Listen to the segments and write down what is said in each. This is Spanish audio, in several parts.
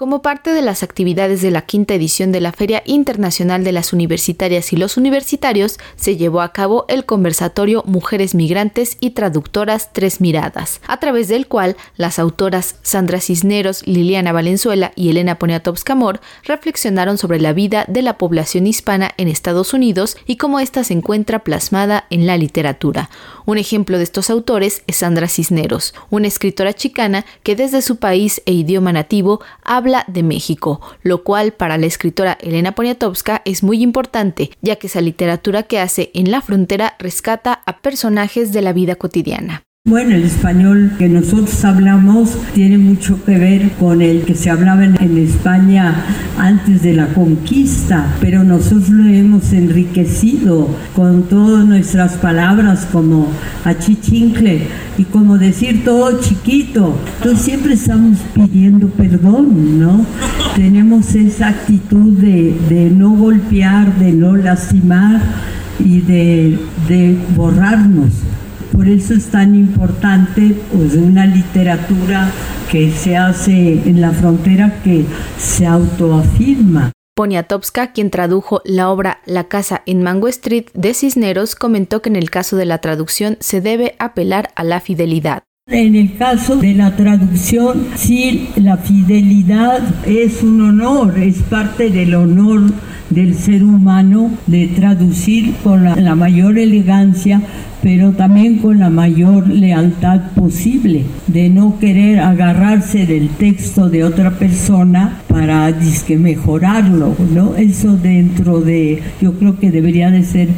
Como parte de las actividades de la quinta edición de la Feria Internacional de las Universitarias y los Universitarios, se llevó a cabo el conversatorio Mujeres Migrantes y Traductoras Tres Miradas, a través del cual las autoras Sandra Cisneros, Liliana Valenzuela y Elena Poniatowska Mor reflexionaron sobre la vida de la población hispana en Estados Unidos y cómo ésta se encuentra plasmada en la literatura. Un ejemplo de estos autores es Sandra Cisneros, una escritora chicana que desde su país e idioma nativo habla de México, lo cual para la escritora Elena Poniatowska es muy importante, ya que esa literatura que hace en la frontera rescata a personajes de la vida cotidiana. Bueno, el español que nosotros hablamos tiene mucho que ver con el que se hablaba en, España antes de la conquista, pero nosotros lo hemos enriquecido con todas nuestras palabras como achichincle y como decir todo chiquito. Entonces siempre estamos pidiendo perdón, ¿no? Tenemos esa actitud de, no golpear, de no lastimar y de, de borrarnos. Por eso es tan importante pues, una literatura que se hace en la frontera que se autoafirma. Poniatowska, quien tradujo la obra La casa en Mango Street de Cisneros, comentó que en el caso de la traducción se debe apelar a la fidelidad. En el caso de la traducción, sí, la fidelidad es un honor, es parte del honor del ser humano de traducir con la, mayor elegancia, pero también con la mayor lealtad posible, de no querer agarrarse del texto de otra persona para disque mejorarlo, ¿no? Eso dentro de, yo creo que debería de ser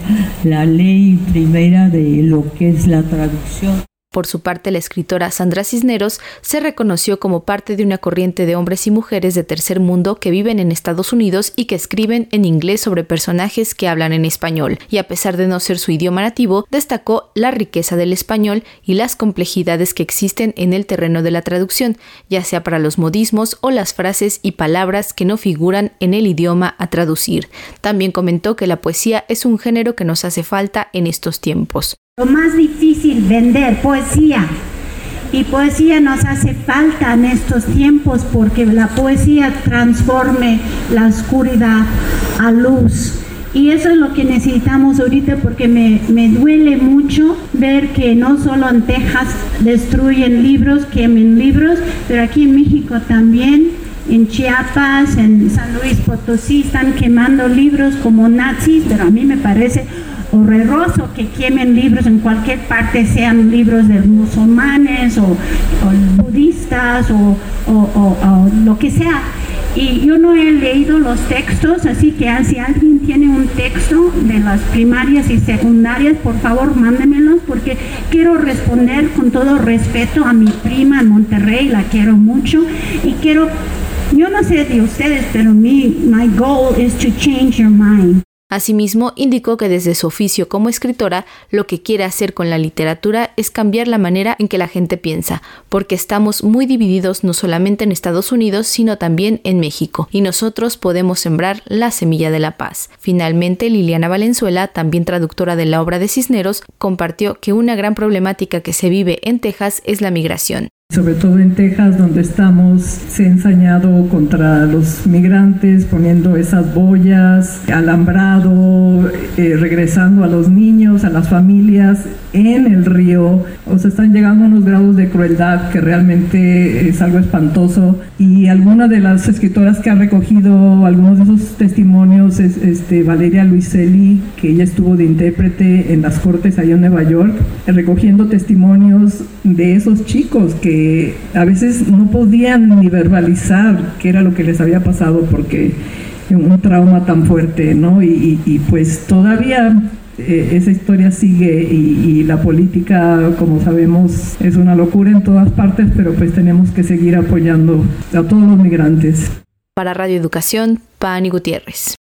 la ley primera de lo que es la traducción. Por su parte, la escritora Sandra Cisneros se reconoció como parte de una corriente de hombres y mujeres de tercer mundo que viven en Estados Unidos y que escriben en inglés sobre personajes que hablan en español, y a pesar de no ser su idioma nativo, destacó la riqueza del español y las complejidades que existen en el terreno de la traducción, ya sea para los modismos o las frases y palabras que no figuran en el idioma a traducir. También comentó que la poesía es un género que nos hace falta en estos tiempos. Lo más difícil, vender poesía. Y poesía nos hace falta en estos tiempos porque la poesía transforme la oscuridad a luz. Y eso es lo que necesitamos ahorita porque me, me, duele mucho ver que no solo en Texas destruyen libros, quemen libros, pero aquí en México también, en Chiapas, en San Luis Potosí, están quemando libros como nazis, pero a mí me parece horroroso que quemen libros en cualquier parte, sean libros de musulmanes o, budistas o, lo que sea. Y yo no he leído los textos, así que si alguien tiene un texto de las primarias y secundarias, por favor mándemelos porque quiero responder con todo respeto a mi prima en Monterrey, la quiero mucho y quiero, yo no sé de ustedes, pero mi my goal is to change your mind. Asimismo, indicó que desde su oficio como escritora, lo que quiere hacer con la literatura es cambiar la manera en que la gente piensa, porque estamos muy divididos no solamente en Estados Unidos, sino también en México, y nosotros podemos sembrar la semilla de la paz. Finalmente, Liliana Valenzuela, también traductora de la obra de Cisneros, compartió que una gran problemática que se vive en Texas es la migración sobre todo en Texas, donde estamos, se ha ensañado contra los migrantes, poniendo esas boyas, alambrado, eh, regresando a los niños, a las familias en el río. O sea, están llegando unos grados de crueldad que realmente es algo espantoso. Y alguna de las escritoras que ha recogido algunos de esos testimonios es este, Valeria Luiselli, que ella estuvo de intérprete en las cortes allá en Nueva York, recogiendo testimonios de esos chicos que a veces no podían ni verbalizar qué era lo que les había pasado porque un trauma tan fuerte, ¿no? Y, pues todavía eh, esa historia sigue y, y, la política, como sabemos, es una locura en todas partes, pero pues tenemos que seguir apoyando a todos los migrantes. Para Radio Educación, Pani Gutiérrez.